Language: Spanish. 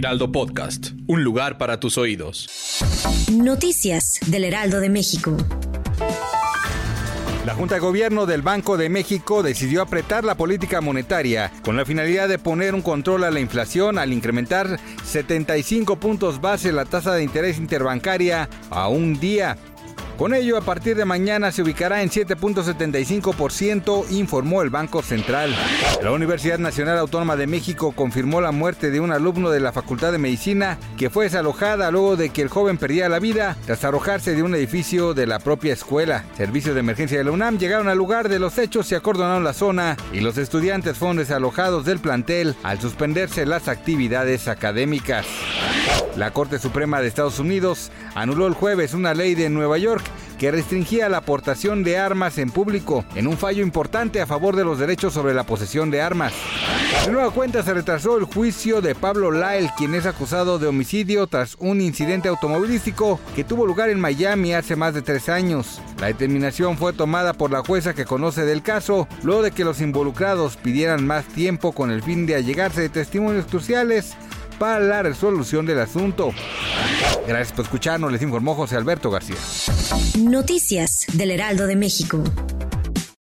Heraldo Podcast, un lugar para tus oídos. Noticias del Heraldo de México. La Junta de Gobierno del Banco de México decidió apretar la política monetaria con la finalidad de poner un control a la inflación al incrementar 75 puntos base la tasa de interés interbancaria a un día. Con ello, a partir de mañana se ubicará en 7.75%, informó el Banco Central. La Universidad Nacional Autónoma de México confirmó la muerte de un alumno de la Facultad de Medicina que fue desalojada luego de que el joven perdía la vida tras arrojarse de un edificio de la propia escuela. Servicios de emergencia de la UNAM llegaron al lugar de los hechos y acordonaron la zona y los estudiantes fueron desalojados del plantel al suspenderse las actividades académicas. La Corte Suprema de Estados Unidos anuló el jueves una ley de Nueva York que restringía la aportación de armas en público, en un fallo importante a favor de los derechos sobre la posesión de armas. De nueva cuenta se retrasó el juicio de Pablo Lyle, quien es acusado de homicidio tras un incidente automovilístico que tuvo lugar en Miami hace más de tres años. La determinación fue tomada por la jueza que conoce del caso, luego de que los involucrados pidieran más tiempo con el fin de allegarse de testimonios cruciales para la resolución del asunto. Gracias por escucharnos, les informó José Alberto García. Noticias del Heraldo de México.